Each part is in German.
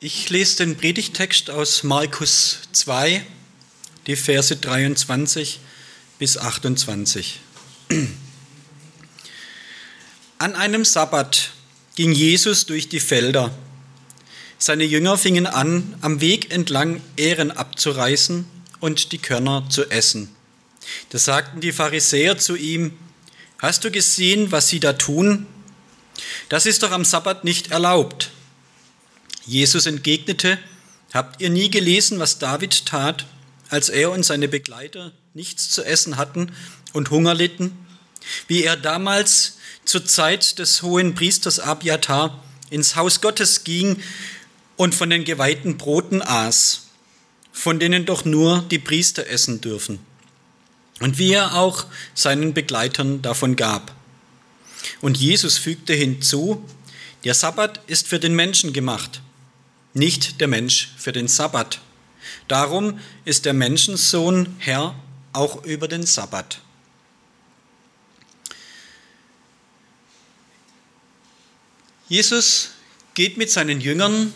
Ich lese den Predigtext aus Markus 2, die Verse 23 bis 28. An einem Sabbat ging Jesus durch die Felder. Seine Jünger fingen an, am Weg entlang Ähren abzureißen und die Körner zu essen. Da sagten die Pharisäer zu ihm, Hast du gesehen, was sie da tun? Das ist doch am Sabbat nicht erlaubt. Jesus entgegnete, Habt ihr nie gelesen, was David tat, als er und seine Begleiter nichts zu essen hatten und Hunger litten? Wie er damals zur Zeit des hohen Priesters Abiatar ins Haus Gottes ging und von den geweihten Broten aß, von denen doch nur die Priester essen dürfen. Und wie er auch seinen Begleitern davon gab. Und Jesus fügte hinzu, der Sabbat ist für den Menschen gemacht nicht der Mensch für den Sabbat. Darum ist der Menschensohn Herr auch über den Sabbat. Jesus geht mit seinen Jüngern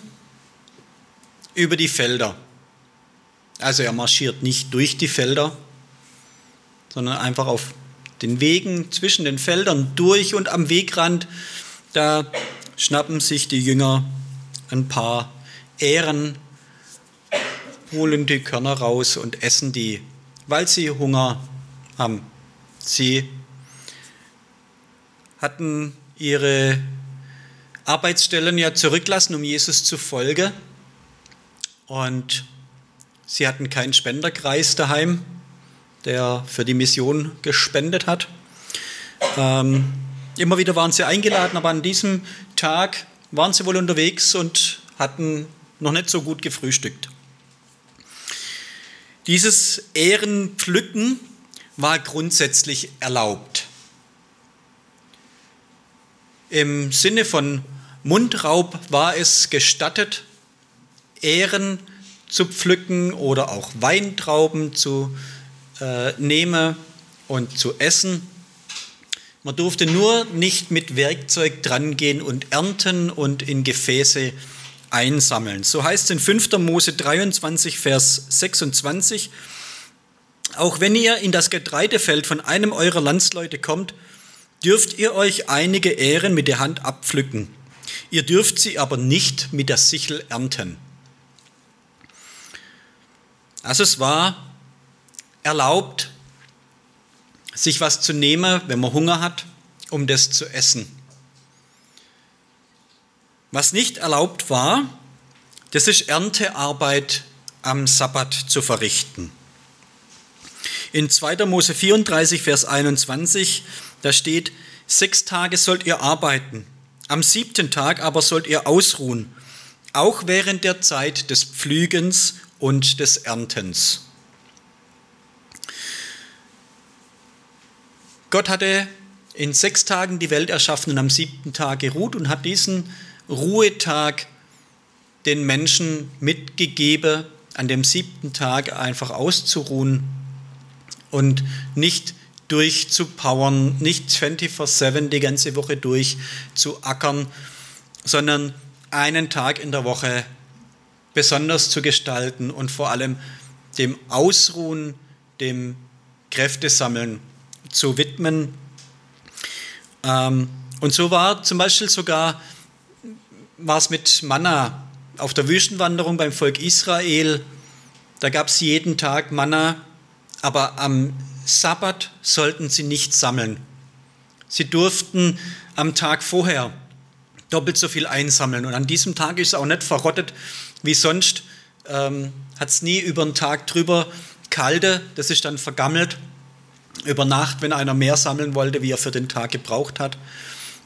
über die Felder. Also er marschiert nicht durch die Felder, sondern einfach auf den Wegen zwischen den Feldern durch und am Wegrand, da schnappen sich die Jünger ein paar Ähren, holen die Körner raus und essen die, weil sie Hunger haben. Sie hatten ihre Arbeitsstellen ja zurücklassen, um Jesus zu folgen. Und sie hatten keinen Spenderkreis daheim, der für die Mission gespendet hat. Ähm, immer wieder waren sie eingeladen, aber an diesem Tag waren sie wohl unterwegs und hatten noch nicht so gut gefrühstückt. Dieses Ehrenpflücken war grundsätzlich erlaubt. Im Sinne von Mundraub war es gestattet, Ähren zu pflücken oder auch Weintrauben zu äh, nehmen und zu essen. Man durfte nur nicht mit Werkzeug drangehen und ernten und in Gefäße einsammeln. So heißt es in 5. Mose 23, Vers 26, auch wenn ihr in das Getreidefeld von einem eurer Landsleute kommt, dürft ihr euch einige Ähren mit der Hand abpflücken. Ihr dürft sie aber nicht mit der Sichel ernten. Also es war erlaubt, sich was zu nehmen, wenn man Hunger hat, um das zu essen. Was nicht erlaubt war, das ist Erntearbeit am Sabbat zu verrichten. In 2. Mose 34, Vers 21, da steht, sechs Tage sollt ihr arbeiten, am siebten Tag aber sollt ihr ausruhen, auch während der Zeit des Pflügens und des Erntens. Gott hatte in sechs Tagen die Welt erschaffen und am siebten Tag geruht und hat diesen Ruhetag den Menschen mitgegeben, an dem siebten Tag einfach auszuruhen und nicht durchzupowern, nicht 24-7 die ganze Woche durch zu ackern, sondern einen Tag in der Woche besonders zu gestalten und vor allem dem Ausruhen, dem Kräftesammeln zu widmen. Ähm, und so war zum Beispiel sogar war es mit Manna auf der Wüstenwanderung beim Volk Israel. Da gab es jeden Tag Manna, aber am Sabbat sollten sie nicht sammeln. Sie durften am Tag vorher doppelt so viel einsammeln. Und an diesem Tag ist es auch nicht verrottet wie sonst. Ähm, Hat es nie über den Tag drüber kalte, das ist dann vergammelt. Über Nacht, wenn einer mehr sammeln wollte, wie er für den Tag gebraucht hat.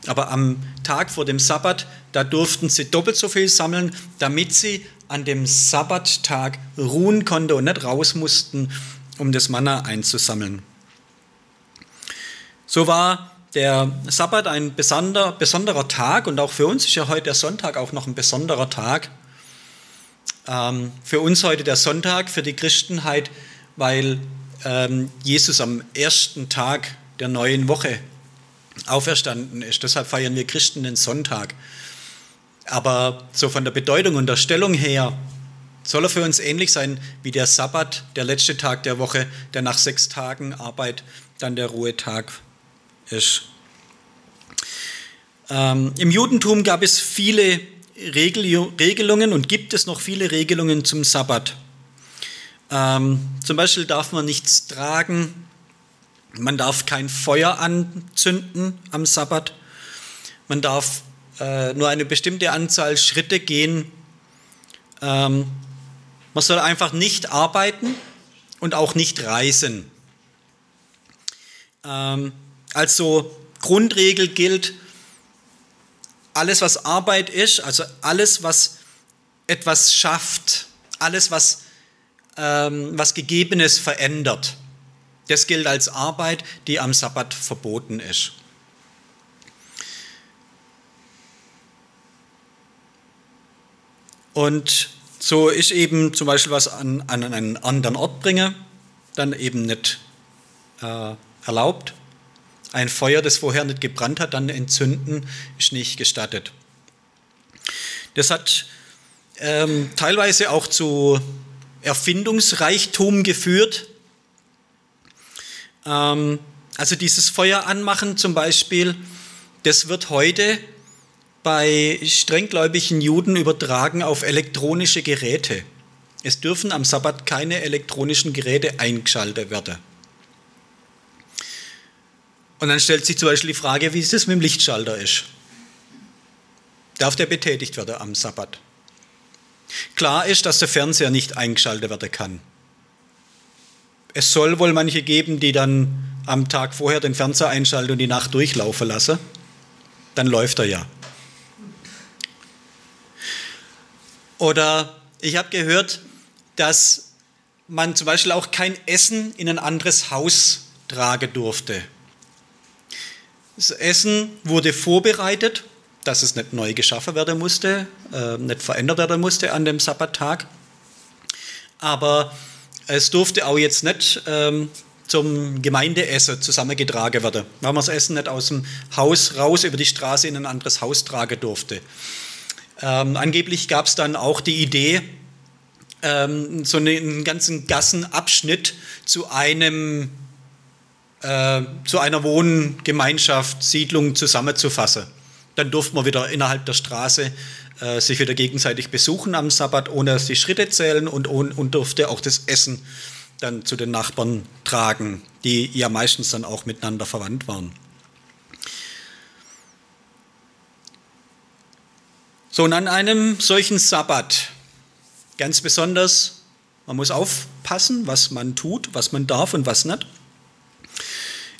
Aber am Tag vor dem Sabbat, da durften sie doppelt so viel sammeln, damit sie an dem Sabbattag ruhen konnten und nicht raus mussten, um das Manna einzusammeln. So war der Sabbat ein besonder, besonderer Tag und auch für uns ist ja heute der Sonntag auch noch ein besonderer Tag. Ähm, für uns heute der Sonntag, für die Christenheit, weil ähm, Jesus am ersten Tag der neuen Woche auferstanden ist. Deshalb feiern wir Christen den Sonntag. Aber so von der Bedeutung und der Stellung her soll er für uns ähnlich sein wie der Sabbat, der letzte Tag der Woche, der nach sechs Tagen Arbeit dann der Ruhetag ist. Ähm, Im Judentum gab es viele Regel Regelungen und gibt es noch viele Regelungen zum Sabbat. Ähm, zum Beispiel darf man nichts tragen, man darf kein Feuer anzünden am Sabbat, man darf äh, nur eine bestimmte Anzahl Schritte gehen. Ähm, man soll einfach nicht arbeiten und auch nicht reisen. Ähm, also Grundregel gilt, alles was Arbeit ist, also alles was etwas schafft, alles was, ähm, was Gegebenes verändert, das gilt als Arbeit, die am Sabbat verboten ist. Und so ich eben zum Beispiel was an, an einen anderen Ort bringe, dann eben nicht äh, erlaubt. Ein Feuer, das vorher nicht gebrannt hat, dann entzünden, ist nicht gestattet. Das hat ähm, teilweise auch zu Erfindungsreichtum geführt. Ähm, also dieses Feuer anmachen zum Beispiel, das wird heute bei strenggläubigen Juden übertragen auf elektronische Geräte. Es dürfen am Sabbat keine elektronischen Geräte eingeschaltet werden. Und dann stellt sich zum Beispiel die Frage, wie es das mit dem Lichtschalter ist. Darf der betätigt werden am Sabbat? Klar ist, dass der Fernseher nicht eingeschaltet werden kann. Es soll wohl manche geben, die dann am Tag vorher den Fernseher einschalten und die Nacht durchlaufen lassen. Dann läuft er ja. Oder ich habe gehört, dass man zum Beispiel auch kein Essen in ein anderes Haus tragen durfte. Das Essen wurde vorbereitet, dass es nicht neu geschaffen werden musste, äh, nicht verändert werden musste an dem Sabbattag. Aber es durfte auch jetzt nicht ähm, zum Gemeindeessen zusammengetragen werden, weil man das Essen nicht aus dem Haus raus über die Straße in ein anderes Haus tragen durfte. Ähm, angeblich gab es dann auch die Idee, ähm, so einen ganzen Gassenabschnitt zu einem äh, zu einer Wohngemeinschaft, Siedlung zusammenzufassen. Dann durfte man wieder innerhalb der Straße äh, sich wieder gegenseitig besuchen am Sabbat, ohne dass die Schritte zählen und, und durfte auch das Essen dann zu den Nachbarn tragen, die ja meistens dann auch miteinander verwandt waren. So, und an einem solchen Sabbat, ganz besonders, man muss aufpassen, was man tut, was man darf und was nicht,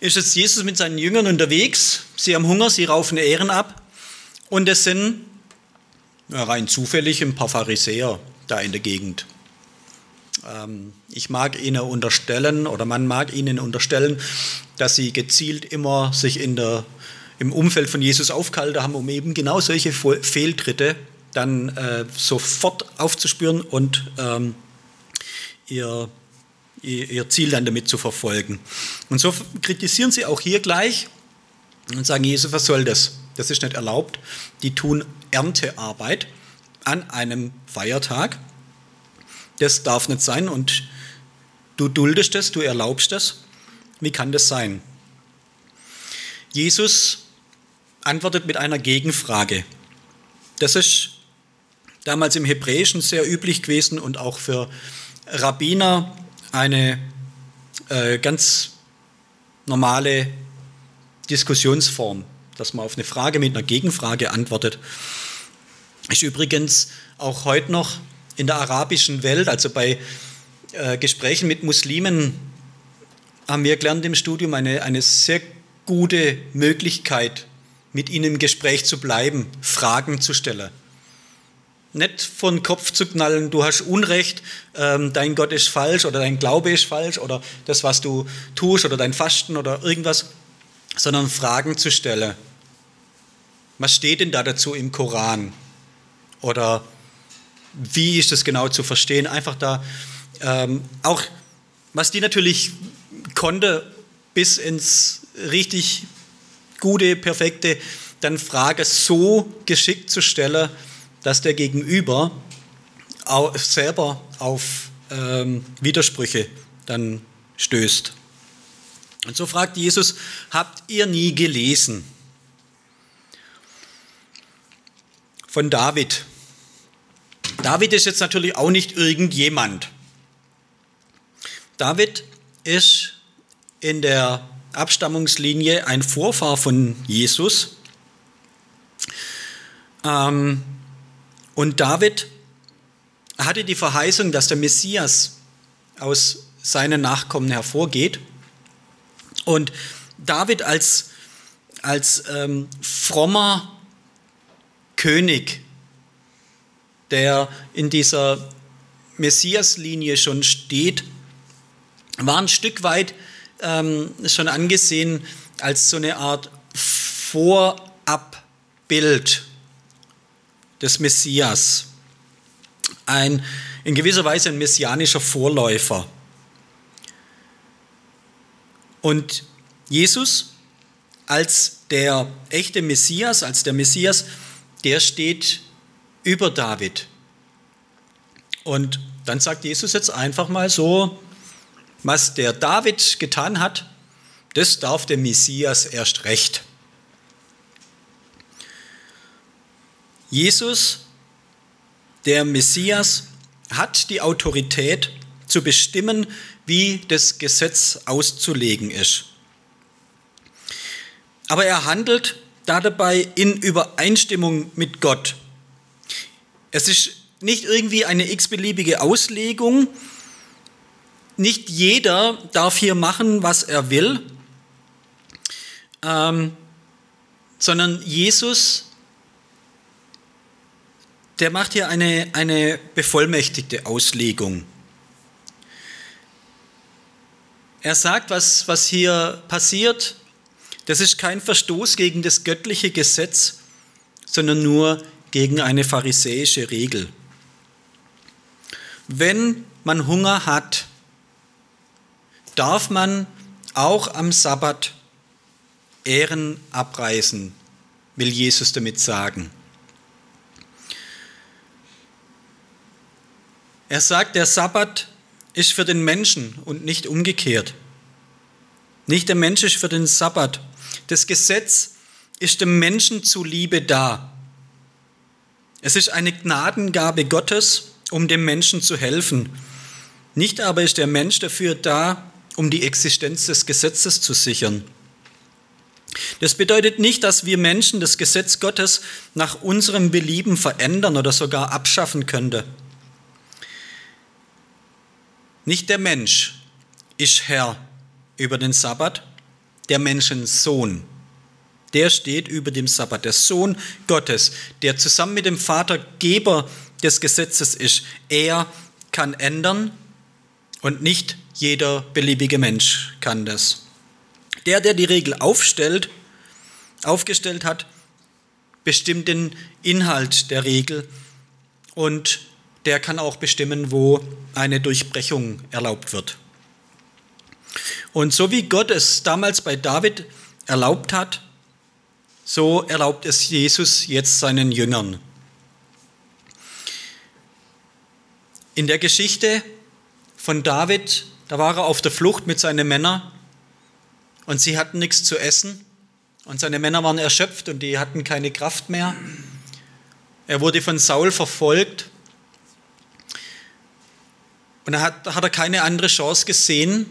ist jetzt Jesus mit seinen Jüngern unterwegs. Sie haben Hunger, sie raufen Ehren ab. Und es sind rein zufällig ein paar Pharisäer da in der Gegend. Ähm, ich mag ihnen unterstellen, oder man mag ihnen unterstellen, dass sie gezielt immer sich in der im Umfeld von Jesus aufgehalten haben, um eben genau solche Fehltritte dann äh, sofort aufzuspüren und ähm, ihr, ihr Ziel dann damit zu verfolgen. Und so kritisieren sie auch hier gleich und sagen, Jesus, was soll das? Das ist nicht erlaubt. Die tun Erntearbeit an einem Feiertag. Das darf nicht sein und du duldest das, du erlaubst das. Wie kann das sein? Jesus antwortet mit einer Gegenfrage. Das ist damals im Hebräischen sehr üblich gewesen und auch für Rabbiner eine äh, ganz normale Diskussionsform, dass man auf eine Frage mit einer Gegenfrage antwortet. Ist übrigens auch heute noch in der arabischen Welt, also bei äh, Gesprächen mit Muslimen, haben wir gelernt im Studium eine, eine sehr gute Möglichkeit, mit ihnen im Gespräch zu bleiben, Fragen zu stellen. Nicht von Kopf zu knallen, du hast Unrecht, ähm, dein Gott ist falsch oder dein Glaube ist falsch oder das, was du tust oder dein Fasten oder irgendwas, sondern Fragen zu stellen. Was steht denn da dazu im Koran? Oder wie ist das genau zu verstehen? Einfach da ähm, auch, was die natürlich konnte, bis ins richtig gute, perfekte dann Frage so geschickt zu stellen, dass der Gegenüber auch selber auf ähm, Widersprüche dann stößt. Und so fragt Jesus, habt ihr nie gelesen von David? David ist jetzt natürlich auch nicht irgendjemand. David ist in der Abstammungslinie ein Vorfahr von Jesus. Ähm, und David hatte die Verheißung, dass der Messias aus seinen Nachkommen hervorgeht. Und David als, als ähm, frommer König, der in dieser Messiaslinie schon steht, war ein Stück weit ähm, schon angesehen als so eine Art Vorabbild des Messias. Ein, in gewisser Weise ein messianischer Vorläufer. Und Jesus als der echte Messias, als der Messias, der steht über David. Und dann sagt Jesus jetzt einfach mal so, was der David getan hat, das darf der Messias erst recht. Jesus, der Messias, hat die Autorität zu bestimmen, wie das Gesetz auszulegen ist. Aber er handelt dabei in Übereinstimmung mit Gott. Es ist nicht irgendwie eine x-beliebige Auslegung. Nicht jeder darf hier machen, was er will, ähm, sondern Jesus, der macht hier eine, eine bevollmächtigte Auslegung. Er sagt, was, was hier passiert, das ist kein Verstoß gegen das göttliche Gesetz, sondern nur gegen eine pharisäische Regel. Wenn man Hunger hat, darf man auch am Sabbat Ehren abreißen, will Jesus damit sagen. Er sagt, der Sabbat ist für den Menschen und nicht umgekehrt. Nicht der Mensch ist für den Sabbat. Das Gesetz ist dem Menschen zuliebe da. Es ist eine Gnadengabe Gottes, um dem Menschen zu helfen. Nicht aber ist der Mensch dafür da, um die Existenz des Gesetzes zu sichern. Das bedeutet nicht, dass wir Menschen das Gesetz Gottes nach unserem Belieben verändern oder sogar abschaffen könnten. Nicht der Mensch ist Herr über den Sabbat, der Menschensohn. Der steht über dem Sabbat, der Sohn Gottes, der zusammen mit dem Vater Geber des Gesetzes ist. Er kann ändern und nicht jeder beliebige Mensch kann das. Der, der die Regel aufstellt, aufgestellt hat, bestimmt den Inhalt der Regel und der kann auch bestimmen, wo eine Durchbrechung erlaubt wird. Und so wie Gott es damals bei David erlaubt hat, so erlaubt es Jesus jetzt seinen Jüngern. In der Geschichte von David, da war er auf der Flucht mit seinen Männern und sie hatten nichts zu essen und seine Männer waren erschöpft und die hatten keine Kraft mehr. Er wurde von Saul verfolgt und da hat, hat er keine andere Chance gesehen,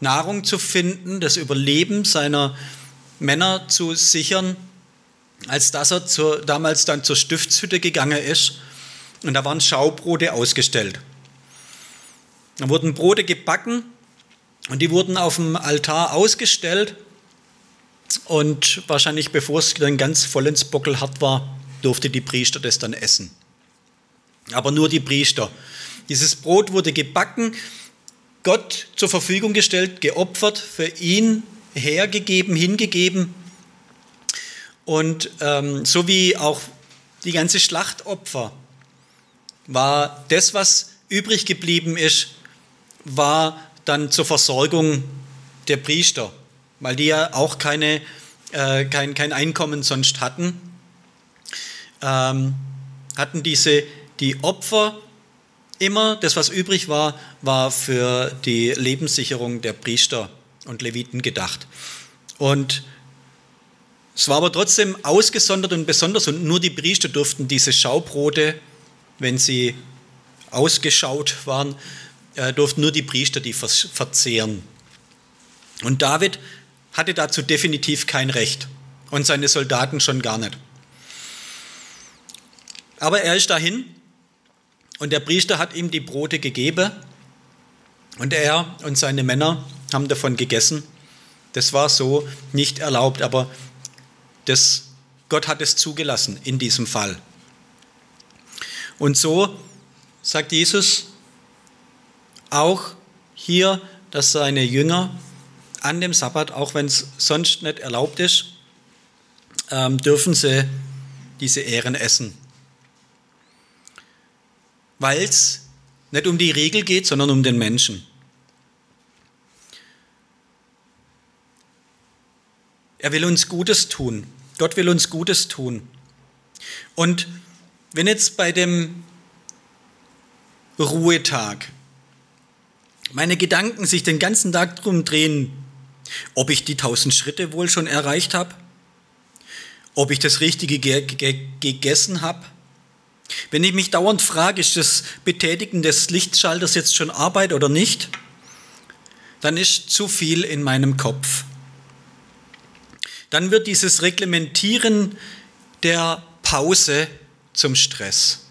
Nahrung zu finden, das Überleben seiner Männer zu sichern, als dass er zur, damals dann zur Stiftshütte gegangen ist und da waren Schaubrote ausgestellt. Da wurden Brote gebacken und die wurden auf dem Altar ausgestellt und wahrscheinlich bevor es dann ganz voll ins Bockel hart war, durfte die Priester das dann essen. Aber nur die Priester. Dieses Brot wurde gebacken, Gott zur Verfügung gestellt, geopfert, für ihn hergegeben, hingegeben. Und ähm, so wie auch die ganze Schlachtopfer war das, was übrig geblieben ist, war dann zur Versorgung der Priester, weil die ja auch keine, äh, kein, kein Einkommen sonst hatten. ähm, hatten diese, die Opfer immer, das was übrig war, war für die Lebenssicherung der Priester und Leviten gedacht. Und es war aber trotzdem ausgesondert und besonders und nur die Priester durften diese Schaubrote, wenn sie ausgeschaut waren, äh, durften nur die Priester die verzehren. Und David hatte dazu definitiv kein Recht und seine Soldaten schon gar nicht. Aber er ist dahin und der Priester hat ihm die Brote gegeben und er und seine Männer haben davon gegessen. Das war so nicht erlaubt, aber das, Gott hat es zugelassen in diesem Fall. Und so sagt Jesus auch hier, dass seine Jünger an dem Sabbat, auch wenn es sonst nicht erlaubt ist, ähm, dürfen sie diese Ehren essen. Weil es nicht um die Regel geht, sondern um den Menschen. Er will uns Gutes tun. Gott will uns Gutes tun. Und wenn jetzt bei dem Ruhetag meine Gedanken sich den ganzen Tag drum drehen, ob ich die tausend Schritte wohl schon erreicht habe, ob ich das Richtige ge ge gegessen habe. Wenn ich mich dauernd frage, ist das Betätigen des Lichtschalters jetzt schon Arbeit oder nicht, dann ist zu viel in meinem Kopf. Dann wird dieses Reglementieren der Pause zum Stress.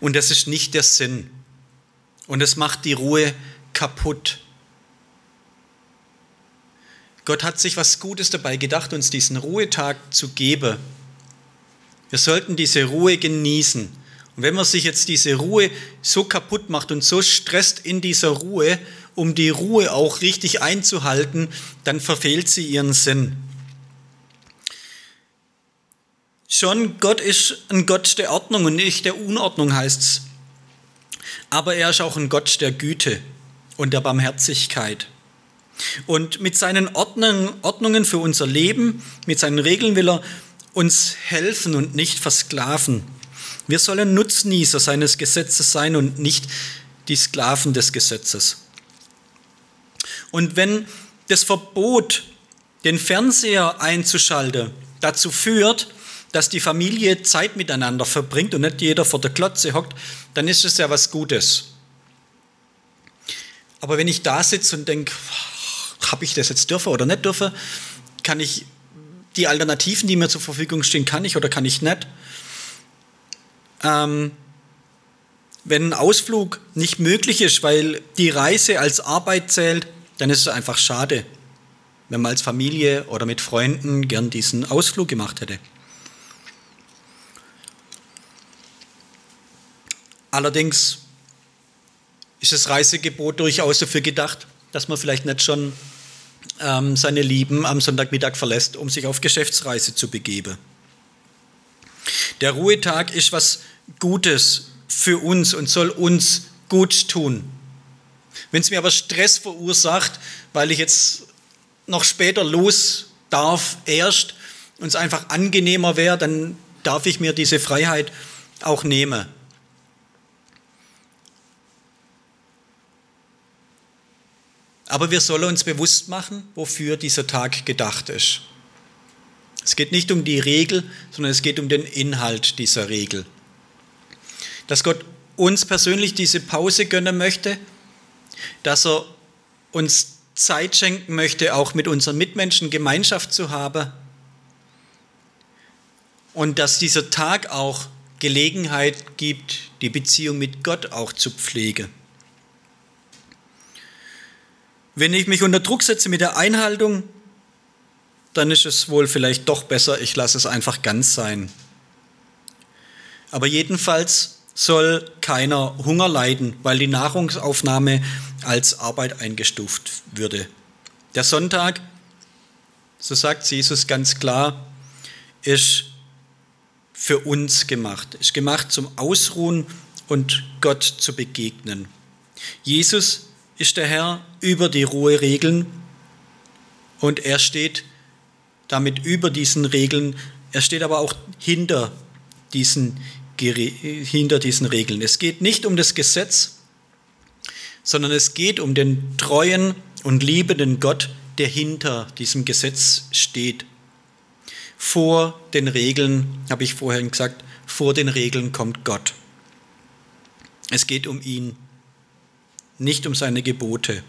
Und das ist nicht der Sinn. Und es macht die Ruhe kaputt. Gott hat sich was Gutes dabei gedacht, uns diesen Ruhetag zu geben. Wir sollten diese Ruhe genießen. Und wenn man sich jetzt diese Ruhe so kaputt macht und so stresst in dieser Ruhe, um die Ruhe auch richtig einzuhalten, dann verfehlt sie ihren Sinn. Schon Gott ist ein Gott der Ordnung und nicht der Unordnung heißt es. Aber er ist auch ein Gott der Güte und der Barmherzigkeit. Und mit seinen Ordnungen für unser Leben, mit seinen Regeln will er uns helfen und nicht versklaven. Wir sollen Nutznießer seines Gesetzes sein und nicht die Sklaven des Gesetzes. Und wenn das Verbot, den Fernseher einzuschalten, dazu führt, dass die Familie Zeit miteinander verbringt und nicht jeder vor der Klotze hockt, dann ist es ja was Gutes. Aber wenn ich da sitze und denke, habe ich das jetzt dürfen oder nicht dürfen? Kann ich die Alternativen, die mir zur Verfügung stehen, kann ich oder kann ich nicht? Ähm, wenn ein Ausflug nicht möglich ist, weil die Reise als Arbeit zählt, dann ist es einfach schade, wenn man als Familie oder mit Freunden gern diesen Ausflug gemacht hätte. Allerdings ist das Reisegebot durchaus dafür gedacht, dass man vielleicht nicht schon ähm, seine Lieben am Sonntagmittag verlässt, um sich auf Geschäftsreise zu begeben. Der Ruhetag ist was Gutes für uns und soll uns gut tun. Wenn es mir aber Stress verursacht, weil ich jetzt noch später los darf, erst, und es einfach angenehmer wäre, dann darf ich mir diese Freiheit auch nehmen. Aber wir sollen uns bewusst machen, wofür dieser Tag gedacht ist. Es geht nicht um die Regel, sondern es geht um den Inhalt dieser Regel. Dass Gott uns persönlich diese Pause gönnen möchte, dass er uns Zeit schenken möchte, auch mit unseren Mitmenschen Gemeinschaft zu haben und dass dieser Tag auch Gelegenheit gibt, die Beziehung mit Gott auch zu pflegen. Wenn ich mich unter Druck setze mit der Einhaltung, dann ist es wohl vielleicht doch besser, ich lasse es einfach ganz sein. Aber jedenfalls soll keiner Hunger leiden, weil die Nahrungsaufnahme als Arbeit eingestuft würde. Der Sonntag, so sagt Jesus ganz klar, ist für uns gemacht, ist gemacht zum Ausruhen und Gott zu begegnen. Jesus ist der Herr über die Ruheregeln und er steht damit über diesen Regeln. Er steht aber auch hinter diesen, hinter diesen Regeln. Es geht nicht um das Gesetz, sondern es geht um den treuen und liebenden Gott, der hinter diesem Gesetz steht. Vor den Regeln, habe ich vorhin gesagt, vor den Regeln kommt Gott. Es geht um ihn, nicht um seine Gebote.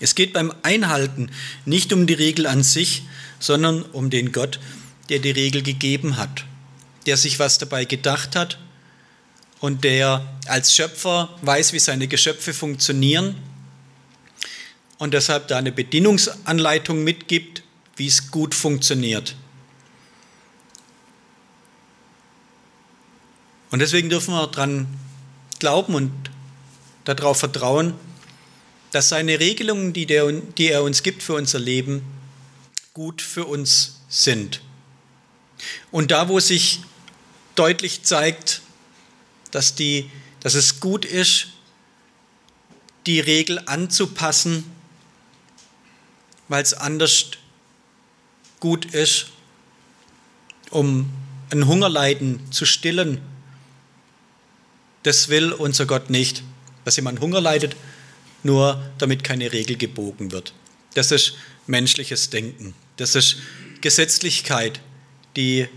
Es geht beim Einhalten nicht um die Regel an sich, sondern um den Gott, der die Regel gegeben hat, der sich was dabei gedacht hat und der als Schöpfer weiß, wie seine Geschöpfe funktionieren und deshalb da eine Bedienungsanleitung mitgibt, wie es gut funktioniert. Und deswegen dürfen wir daran glauben und darauf vertrauen, dass seine Regelungen, die, der, die er uns gibt für unser Leben, gut für uns sind. Und da, wo sich deutlich zeigt, dass, die, dass es gut ist, die Regel anzupassen, weil es anders gut ist, um ein Hungerleiden zu stillen. Das will unser Gott nicht, dass jemand Hunger leidet, nur damit keine Regel gebogen wird. Das ist menschliches Denken. Das ist Gesetzlichkeit, die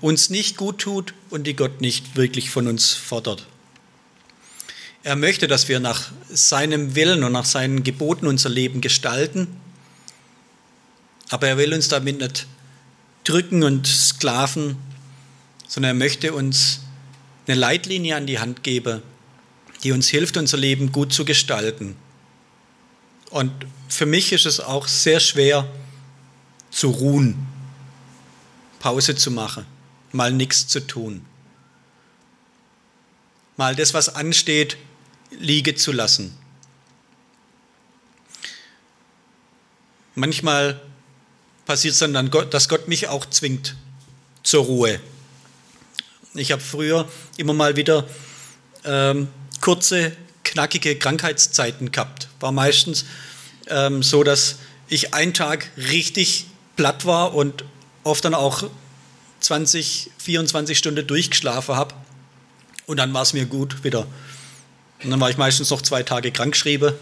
uns nicht gut tut und die Gott nicht wirklich von uns fordert. Er möchte, dass wir nach seinem Willen und nach seinen Geboten unser Leben gestalten, aber er will uns damit nicht drücken und sklaven, sondern er möchte uns eine Leitlinie an die Hand geben, die uns hilft, unser Leben gut zu gestalten. Und für mich ist es auch sehr schwer zu ruhen, Pause zu machen, mal nichts zu tun, mal das, was ansteht, liege zu lassen. Manchmal passiert es dann, dass Gott mich auch zwingt zur Ruhe. Ich habe früher immer mal wieder ähm, kurze, knackige Krankheitszeiten gehabt. War meistens ähm, so, dass ich einen Tag richtig platt war und oft dann auch 20, 24 Stunden durchgeschlafen habe. Und dann war es mir gut wieder. Und dann war ich meistens noch zwei Tage krankgeschrieben.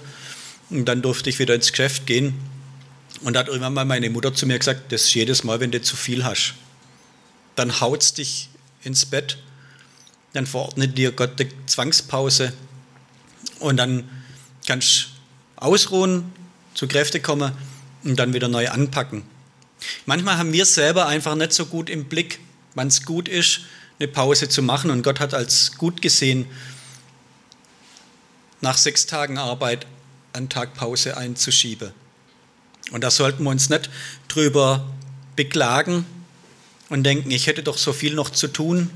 Und dann durfte ich wieder ins Geschäft gehen. Und da hat irgendwann mal meine Mutter zu mir gesagt, das ist jedes Mal, wenn du zu viel hast. Dann haut's dich ins Bett. Dann verordnet dir Gott eine Zwangspause. Und dann kannst du ausruhen, zu Kräfte kommen und dann wieder neu anpacken. Manchmal haben wir selber einfach nicht so gut im Blick, wann es gut ist, eine Pause zu machen. Und Gott hat als gut gesehen, nach sechs Tagen Arbeit einen Tag Pause einzuschieben. Und da sollten wir uns nicht drüber beklagen und denken, ich hätte doch so viel noch zu tun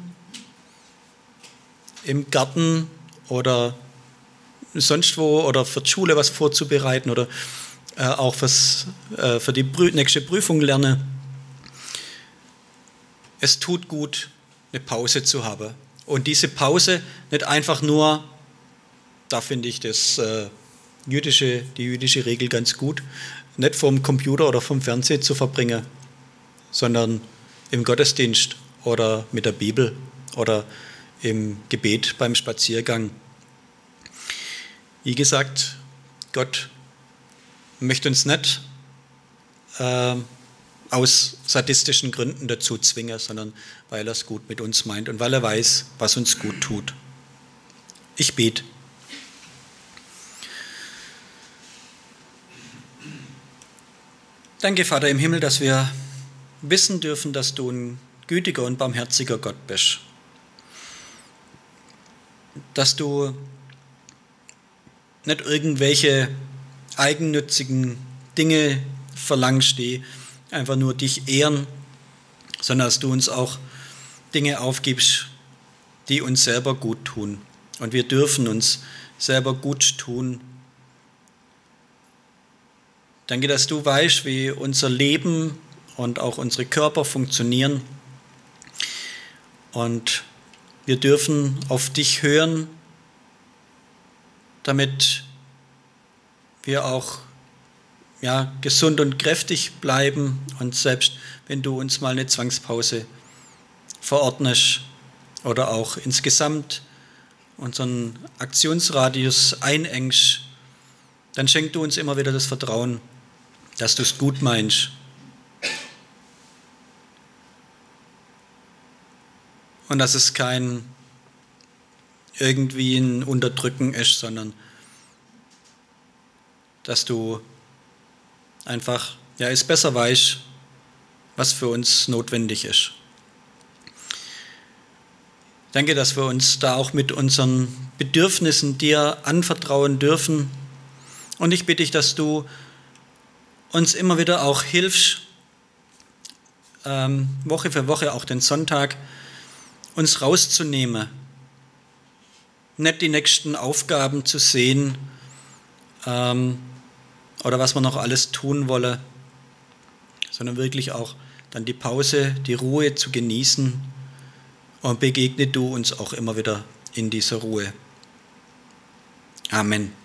im Garten oder sonst wo oder für die Schule was vorzubereiten oder äh, auch fürs, äh, für die nächste Prüfung lerne. Es tut gut, eine Pause zu haben. Und diese Pause nicht einfach nur, da finde ich das äh, jüdische, die jüdische Regel ganz gut, nicht vom Computer oder vom Fernsehen zu verbringen, sondern im Gottesdienst oder mit der Bibel oder im Gebet beim Spaziergang. Wie gesagt, Gott möchte uns nicht äh, aus sadistischen Gründen dazu zwingen, sondern weil er es gut mit uns meint und weil er weiß, was uns gut tut. Ich bete. Danke, Vater im Himmel, dass wir wissen dürfen, dass du ein gütiger und barmherziger Gott bist. Dass du nicht irgendwelche eigennützigen Dinge verlangst, die einfach nur dich ehren, sondern dass du uns auch Dinge aufgibst, die uns selber gut tun. Und wir dürfen uns selber gut tun. Danke, dass du weißt, wie unser Leben und auch unsere Körper funktionieren. Und wir dürfen auf dich hören, damit wir auch ja, gesund und kräftig bleiben und selbst wenn du uns mal eine Zwangspause verordnest oder auch insgesamt unseren Aktionsradius einengst, dann schenk du uns immer wieder das Vertrauen, dass du es gut meinst. Und dass es kein irgendwie ein Unterdrücken ist, sondern dass du einfach, ja, es besser weißt, was für uns notwendig ist. Danke, dass wir uns da auch mit unseren Bedürfnissen dir anvertrauen dürfen. Und ich bitte dich, dass du uns immer wieder auch hilfst, ähm, Woche für Woche, auch den Sonntag, uns rauszunehmen, nicht die nächsten Aufgaben zu sehen ähm, oder was wir noch alles tun wollen, sondern wirklich auch dann die Pause, die Ruhe zu genießen und begegne du uns auch immer wieder in dieser Ruhe. Amen.